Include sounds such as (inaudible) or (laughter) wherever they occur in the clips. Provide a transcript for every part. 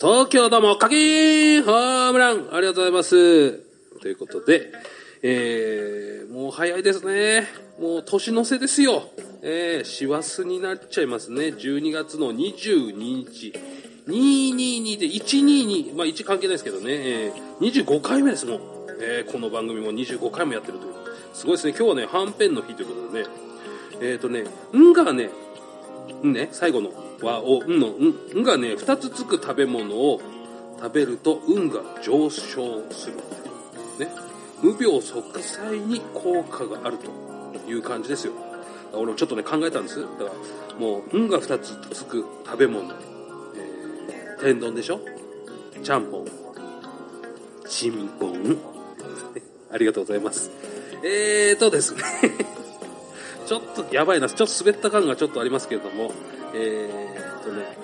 東京ドーム鍵ホームランありがとうございます。ということで、えー、もう早いですね。もう年の瀬ですよ。えー、師走になっちゃいますね。12月の22日。222で122、まあ1関係ないですけどね、えー、25回目ですもん。えー、この番組も25回もやってるという。すごいですね。今日はね、はんぺんの日ということでね、えっ、ー、とね、んがね、んね、最後の和を、んの、ん、んがね、二つつく食べ物を食べると運が上昇する。ね。無病息災に効果があるという感じですよ。俺もちょっとね、考えたんです。だから、もう、運が二つつく食べ物。えー、天丼でしょ？ちゃんぽん。ちんぽん。(laughs) ありがとうございます。えーとですね。ちょっとやばいな、ちょっと滑った感がちょっとありますけれども、えー、っとね、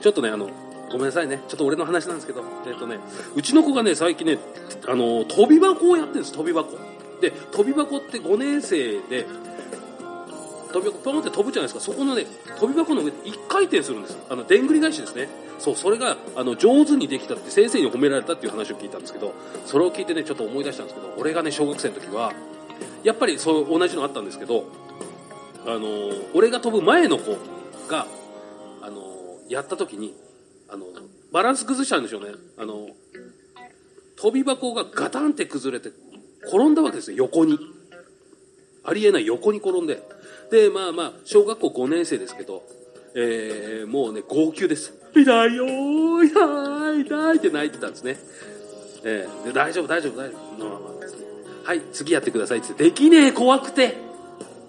ちょっとね、あの、ごめんなさいね。ちょっと俺の話なんですけど、えー、とね、うちの子がね、最近ね、あの、飛び箱をやってるんです、飛び箱。で、飛び箱って5年生で、飛び箱、ポンって飛ぶじゃないですか。そこのね、飛び箱の上で1回転するんです。あの、でんぐり返しですね。そう、それが、あの、上手にできたって先生に褒められたっていう話を聞いたんですけど、それを聞いてね、ちょっと思い出したんですけど、俺がね、小学生の時は、やっぱりそう、同じのあったんですけど、あの俺が飛ぶ前の子が、あのやった時に、あのバランス崩したんでしょうね。あの飛び箱がガタンって崩れて、転んだわけですよ、横に。ありえない横に転んで。で、まあまあ、小学校5年生ですけど、えー、もうね、号泣です。痛いよー、痛い、痛いって泣いてたんですね。えー、で大丈夫、大丈夫、大丈夫。まあまあ。はい、次やってくださいってできねえ、怖くて。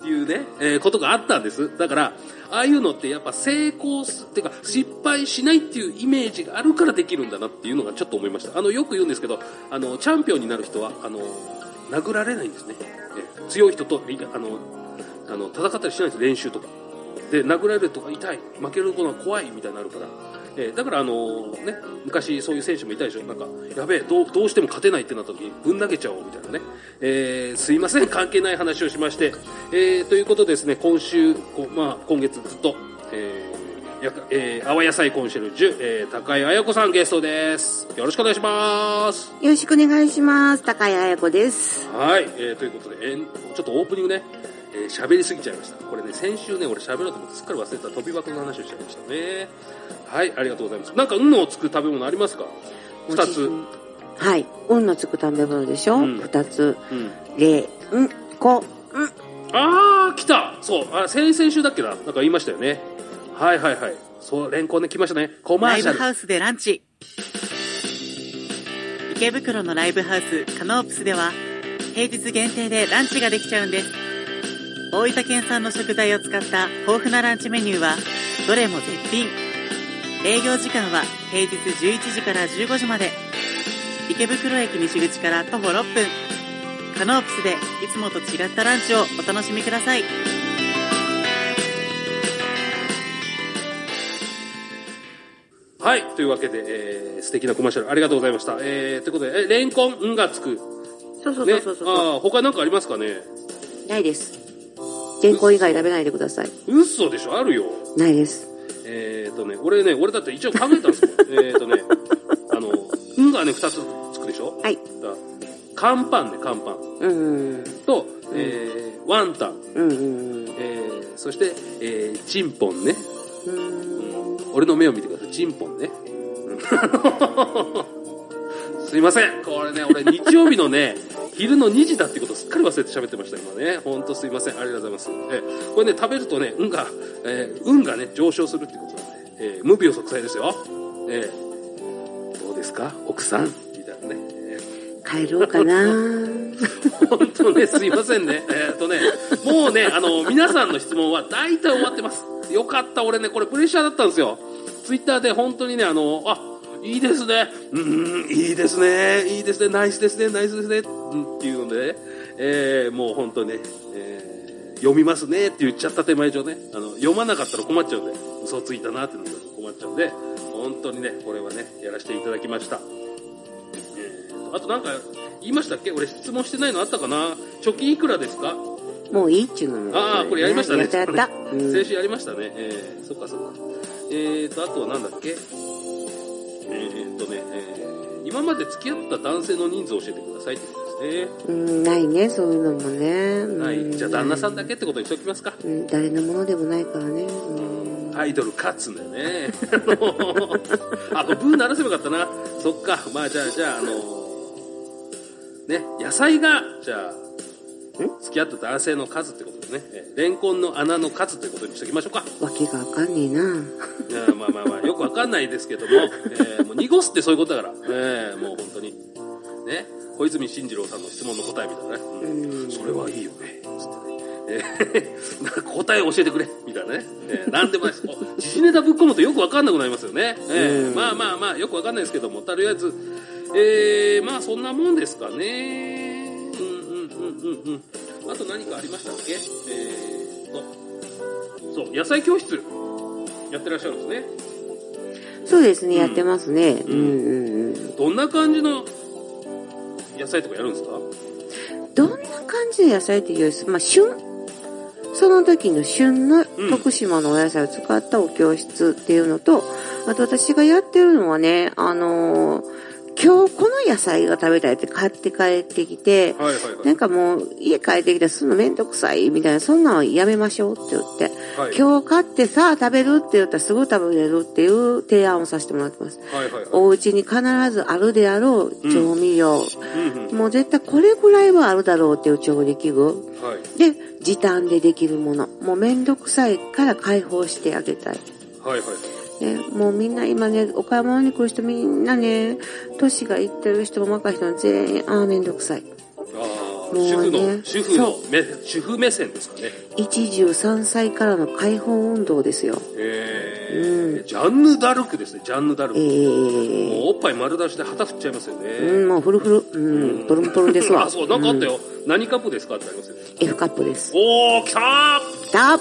いうね、えー、ことがあったんです。だから、ああいうのってやっぱ成功す、っていうか失敗しないっていうイメージがあるからできるんだなっていうのがちょっと思いました。あの、よく言うんですけど、あの、チャンピオンになる人は、あの、殴られないんですね。えー、強い人と、あの、あの、戦ったりしないんです練習とか。で、殴られるとか痛い、負けるのは怖いみたいになるから。えー、だからあのね、昔そういう選手もいたでしょなんか、やべえ、どう、どうしても勝てないってなった時にぶん投げちゃおうみたいなね。えー、すいません、関係ない話をしまして。えー、ということでですね、今週、こまあ、今月ずっと、えー、やえー、阿波野菜コンシェルジュ、えー、高井彩子さんゲストです。よろしくお願いします。よろしくお願いします。高井彩子です。はい、えー、ということで、えー、ちょっとオープニングね、えー、喋りすぎちゃいました。これね、先週ね、俺喋ろうと思ってすっかり忘れた飛び箱の話をしちゃいましたね。はい、ありがとうございます。なんか、運のつく食べ物ありますか？二つ。はい。運のつく食べ物でしょ？二、うん、つ。うん。れ、ん、こ、ん。あー、来たそう、あ、先々週だっけな？なんか言いましたよね。はいはいはい。そう、連行で来ましたね。コマーシャル。ライブハウスでランチ。池袋のライブハウス、カノープスでは、平日限定でランチができちゃうんです。大分県産の食材を使った豊富なランチメニューは、どれも絶品。営業時間は平日11時から15時まで。池袋駅西口から徒歩6分。カノープスでいつもと違ったランチをお楽しみください。はい。というわけで、えー、素敵なコマーシャルありがとうございました。えー、ということで、え、レンコン、んがつく。そうそうそうそうそう、ね、ああ、他なんかありますかね？ないです。レンコン以外食べないでください。嘘でしょ？あるよ。ないです。えっ、ー、とね、俺ね、俺だって一応考えたんですよ。(laughs) えっとね、あの、んがね、二つつくでしょ？はい。だ乾パンね、乾パン。うん。と、えー、ワンタン。うんうん。えー、そして、えー、チンポンね。うん。俺の目を見てください。チンポンね。(laughs) すいません。これね、俺日曜日のね、昼の2時だってことすっかり忘れて喋ってました、今ね。ほんとすいません。ありがとうございます。えー、これね、食べるとね、運が、えー、運がね、上昇するってことなんで、えー、無病息災ですよ。えー、どうですか？奥さんみたいなね。帰ろうかな (laughs) 本当ね、すいませんね。えー、っとね、もうね、あの、皆さんの質問は大体終わってます。よかった、俺ね、これプレッシャーだったんですよ。ツイッターで本当にね、あの、あ、いいですね。うん、いいですね。いいですね。ナイスですね。ナイスですね。うん、っていうので、ね、えー、もう本当ね、えー、読みますねって言っちゃった手前上ね、あの、読まなかったら困っちゃうんで、嘘ついたなってなったら困っちゃうんで、本当にね、これはね、やらせていただきました。えー、あとなんか、言いましたっけ？俺質問してないのあったかな？貯金いくらですか？もういいっちゅうのああ、これやりましたね。やったやった。うん、先週やりましたね。えー、そっかそっか。えーと、あとはなんだっけ？今まで付き合った男性の人数を教えてくださいってことですね。うん、ないね、そういうのもね。はい。じゃあ旦那さんだけ。けってことにしておきますか。うん、誰のものでもないからね。うんアイドル勝つんだよね。あ、これブー鳴らせばよかったな。そっか。まあじゃあ、じゃあ、あのね、野菜が、じゃあ、付き合った男性の数ってことですね。えーレンコンの穴の数ということにしておきましょうか。わけがわかんねえな。いやまあまあまあ、よくわかんないですけども、えーもう濁すってそういうことだから、えーもう本当に。ね？小泉進次郎さんの質問の答えみたいなね。うんうんそれはいいよね。つってね。えーなんか答え教えてくれみたいなね。えー、なんでもないです。お時事ネタぶっ込むとよくわかんなくなりますよね。えーうんまあまあまあ、よくわかんないですけども、とりあえず、えー、まあそんなもんですかね。うんうんうんうんうん。あと何かありましたっけ？えーっと、そう、野菜教室やってらっしゃるんですね。そうですね、やってますね。ううんんうんうん。どんな感じの野菜とかやるんですか？どんな感じの野菜っていうより、まあ、旬その時の旬のうん徳島のお野菜を使ったお教室っていうのと、あと私がやってるのはね、あのー今日この野菜が食べたいって買って帰ってきて、はいはいはい。なんかもう家帰ってきたらすんのめんどくさいみたいな、そんなのやめましょうって言って、はい、今日買ってさあ食べるって言ったらすぐ食べれるっていう提案をさせてもらってます。はいはいはい。お家に必ずあるであろう調味料、うんうん。もう絶対これぐらいはあるだろうっていう調理器具。はい。で、時短でできるもの。もうめんどくさいから解放してあげたい。はいはい。ね、もうみんな今ね、お買い物に来る人みんなね、年がいってる人も若い人も全員、ああ、めんどくさい。ああ、もうね主婦の、主婦の主婦目線ですかね。一汁三菜からの解放運動ですよ。えーうんジャンヌ・ダルクですね、ジャンヌ・ダルク。えもー、うおっぱい丸出しで旗振っちゃいますよね。うん、もうフルフル。うん、プルンプルンですわ。(laughs) あ、そう、なんかあったよ。何カップですかってありますよ。うん F カップです。おー、来たーきた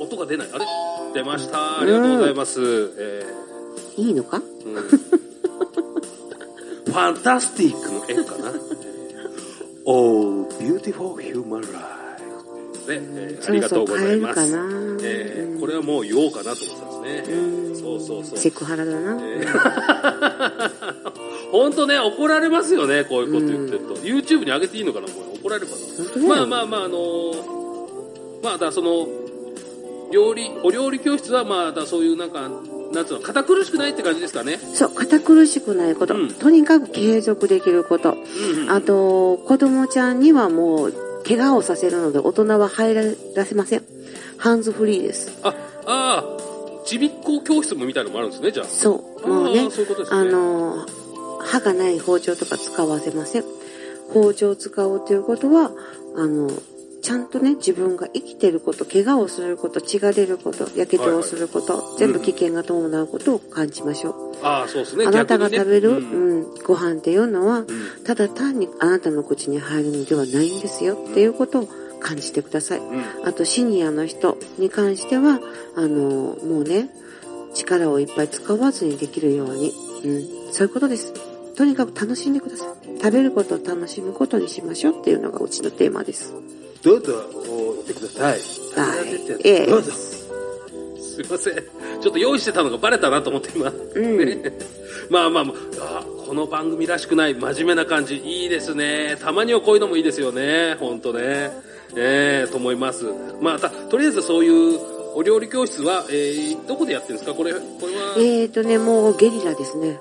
音が出ない。あれ？出ました。ありがとうございます。えいいのか？ーうんファンタスティックの絵かな。(laughs) Oh, beautiful human life. で、えーありがとうございます。そうそう買えるかなえーこれはもう言おうかなと思ってたんですね。うんそうそうそう。セクハラだな。えー (laughs) 本当ね、怒られますよね、こういうこと言ってると。YouTube に上げていいのかな、これ。怒られるかな。まあまあまあ、あのーまあ、だその、料理、お料理教室は、まあ、だそういうなんか、なんつうの、堅苦しくないって感じですかね。そう、堅苦しくないこと。うんとにかく継続できること。うんうん。あと、子供ちゃんにはもう、怪我をさせるので大人は入らせません。ハンズフリーです。あ、ああ、ちびっこ教室もみたいのもあるんですね、じゃあ。そう。もうねね。あの、歯がない包丁とか使わせません。包丁を使おうということは、あの、ちゃんとね、自分が生きてること、怪我をすること、血が出ること、やけどをすること、全部危険が伴うことを感じましょう。ああ、そうですね。あなたが食べる、逆にねうん、ご飯っていうのは、うんただ単にあなたの口に入るのではないんですよっていうことを感じてください。うん。あとシニアの人に関しては、あの、もうね、力をいっぱい使わずにできるように、うん、そういうことです。とにかく楽しんでください。食べることを楽しむことにしましょうっていうのがうちのテーマです。どうぞ、お言ってください。はいええどうぞ。すいません。ちょっと用意してたのがバレたなと思って今。んねまあまあまあ、あこの番組らしくない真面目な感じ、いいですね。たまにはこういうのもいいですよね。ほんとね。ええと思います。まあ、た、とりあえずそういうお料理教室は、えー、どこでやってるんですか？これ、これは。えーとね、もうゲリラですね。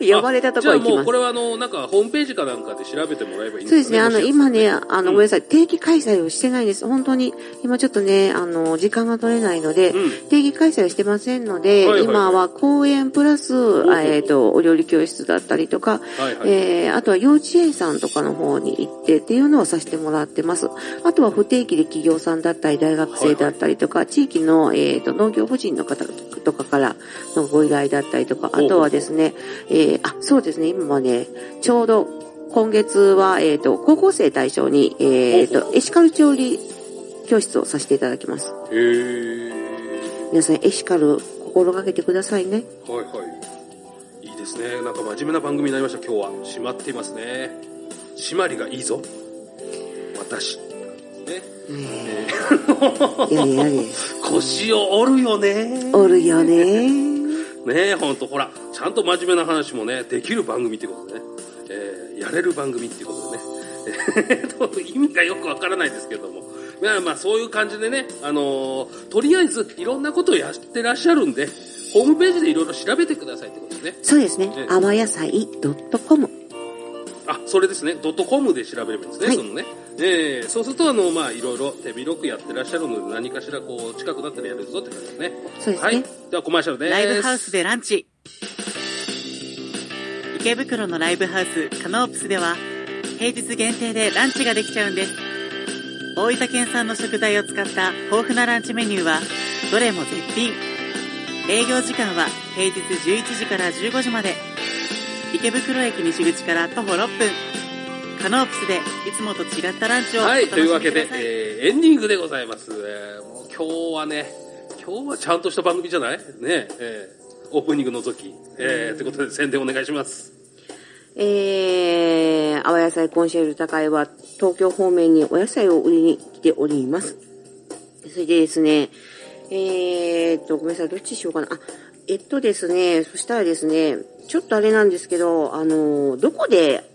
呼ばれたところ行きますあじゃあもうこ。れはあの、なんかホームページかなんかで調べてもらえばいいんそうですね。あの、今ね、あの、うんごめんなさい。定期開催をしてないです。本当に、今ちょっとね、あの、時間が取れないので、うん定期開催をしてませんので、はいはいはい今は公園プラス、えっ、と、お料理教室だったりとか、はいはい。えー、あとは幼稚園さんとかの方に行ってっていうのをさせてもらってます。あとは不定期で企業さんだったり、大学生だったりとか、地域の、えっ、と、農業婦人の方とかからのご依頼だったりとか、あとはですね、えー、あ、そうですね、今はね、ちょうど、今月は、えっ、と、高校生対象に、えっ、ほうと、エシカル調理教室をさせていただきます。へー。皆さん、エシカル心がけてくださいね。はいはい。いいですね。なんか真面目な番組になりました、今日は。締まっていますね。締まりがいいぞ。私。ね。えーやれやれ。(laughs) 腰を折るよね。おるよね。(laughs) ねえ、ほんと、ほら、ちゃんと真面目な話もね、できる番組ってことでね、えーやれる番組ってことでね、(laughs) 意味がよくわからないですけども、まあまあそういう感じでね、あのーとりあえずいろんなことをやってらっしゃるんで、ホームページでいろいろ調べてくださいってことでね。そうですねええ。あわやさい .com。あ、それですね。ドットコムで調べればいいんですね。はいそのね。えーそうすると、あの、まあ、いろいろ手広くやってらっしゃるので、何かしらこう、近くなったらやるぞって感じですね。そうですねはい。では、コマーシャルです。ライブハウスでランチ。池袋のライブハウスカノープスでは平日限定でランチができちゃうんです。大分県産の食材を使った豊富なランチメニューはどれも絶品。営業時間は平日11時から15時まで。池袋駅西口から徒歩6分。カノープスでいつもと違ったランチをおはい。というわけで、えーエンディングでございます。えーもう今日はね、今日はちゃんとした番組じゃない？ねえーオープニング除き。えー、ということで、宣伝お願いします。えー、あわ野菜コンシェルジュ高いは東京方面にお野菜を売りに来ております。それでですね、えーっと、ごめんなさい、どっちにしようかな。あ、えっとですね、そしたらですね、ちょっとあれなんですけど、あの、どこで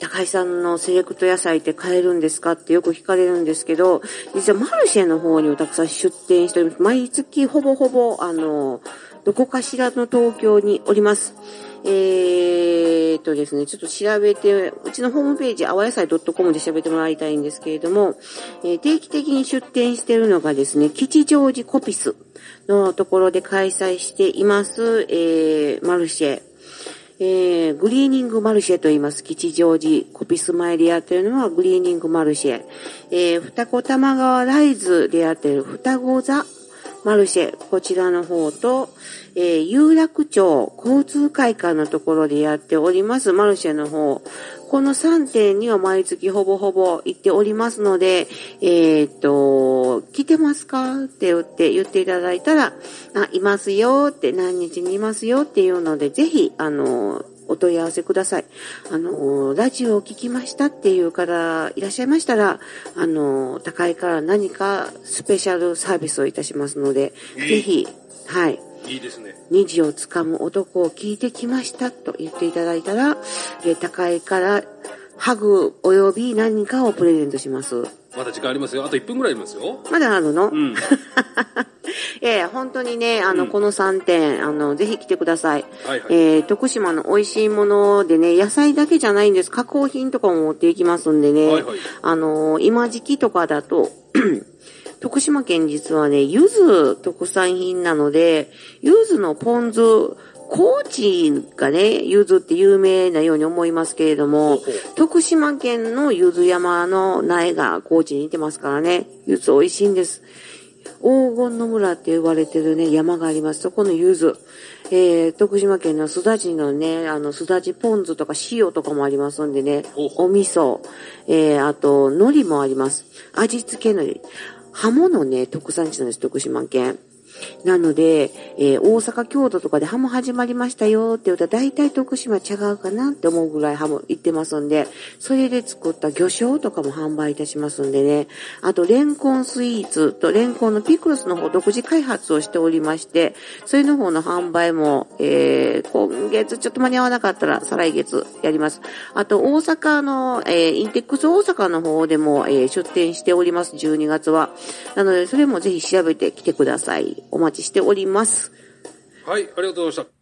高井さんのセレクト野菜って買えるんですかってよく聞かれるんですけど、実はマルシェの方にもたくさん出店しております。毎月ほぼほぼ、あの、どこかしらの東京におります。えーっとですね、ちょっと調べて、うちのホームページ、あわ野菜 .com で調べてもらいたいんですけれども、えー定期的に出店しているのがですね、吉祥寺コピスのところで開催しています、えー、マルシェ。えー、グリーニングマルシェと言います。吉祥寺コピスマイでやってるのはグリーニングマルシェ。えー、双子玉川ライズでやってる双子座マルシェ。こちらの方と、えー、有楽町交通会館のところでやっておりますマルシェの方。この3点には毎月ほぼほぼ行っておりますので、えーっと、来てますか？って言って言っていただいたら、あ、いますよって、何日にいますよっていうので、ぜひ、あの、問い合わせください。あの、ラジオを聞きましたっていう方いらっしゃいましたら、あの、高いから何かスペシャルサービスをいたしますので、いいぜひ、はい。いいですね。虹をつかむ男を聞いてきましたと言っていただいたら、えー高いからハグ及び何かをプレゼントします。まだ時間ありますよ。あと1分ぐらいありますよ。まだあるの、うん。(laughs) ええ本当にね、あの、うんこの3点、あの、ぜひ来てください。はいはい。えー徳島の美味しいものでね、野菜だけじゃないんです。加工品とかも持っていきますんでね。はいはいあのー今時期とかだと、(clears throat) 徳島県実はね、柚子特産品なので、柚子のポン酢、高知がね、柚子って有名なように思いますけれども、徳島県の柚子山の苗が高知に似てますからね、柚子美味しいんです。黄金の村って呼ばれてるね、山があります。そこの柚子。えー、徳島県のすだちのね、あの、すだちポン酢とか塩とかもありますんでねお味噌、えー、あと、海苔もあります。味付け海苔。ハモのね、特産地なんです、徳島県。なので、えー大阪、京都とかでハモ始まりましたよって言うと、大体徳島違うかなって思うぐらいハモ行ってますんで、それで作った魚醤とかも販売いたしますんでね。あと、レンコンスイーツとレンコンのピクルスの方独自開発をしておりまして、それの方の販売も、えー今月ちょっと間に合わなかったら再来月やります。あと、大阪の、えーインテックス大阪の方でも、えー出店しております、12月は。なので、それもぜひ調べてきてください。お待ちしております。はい、ありがとうございました。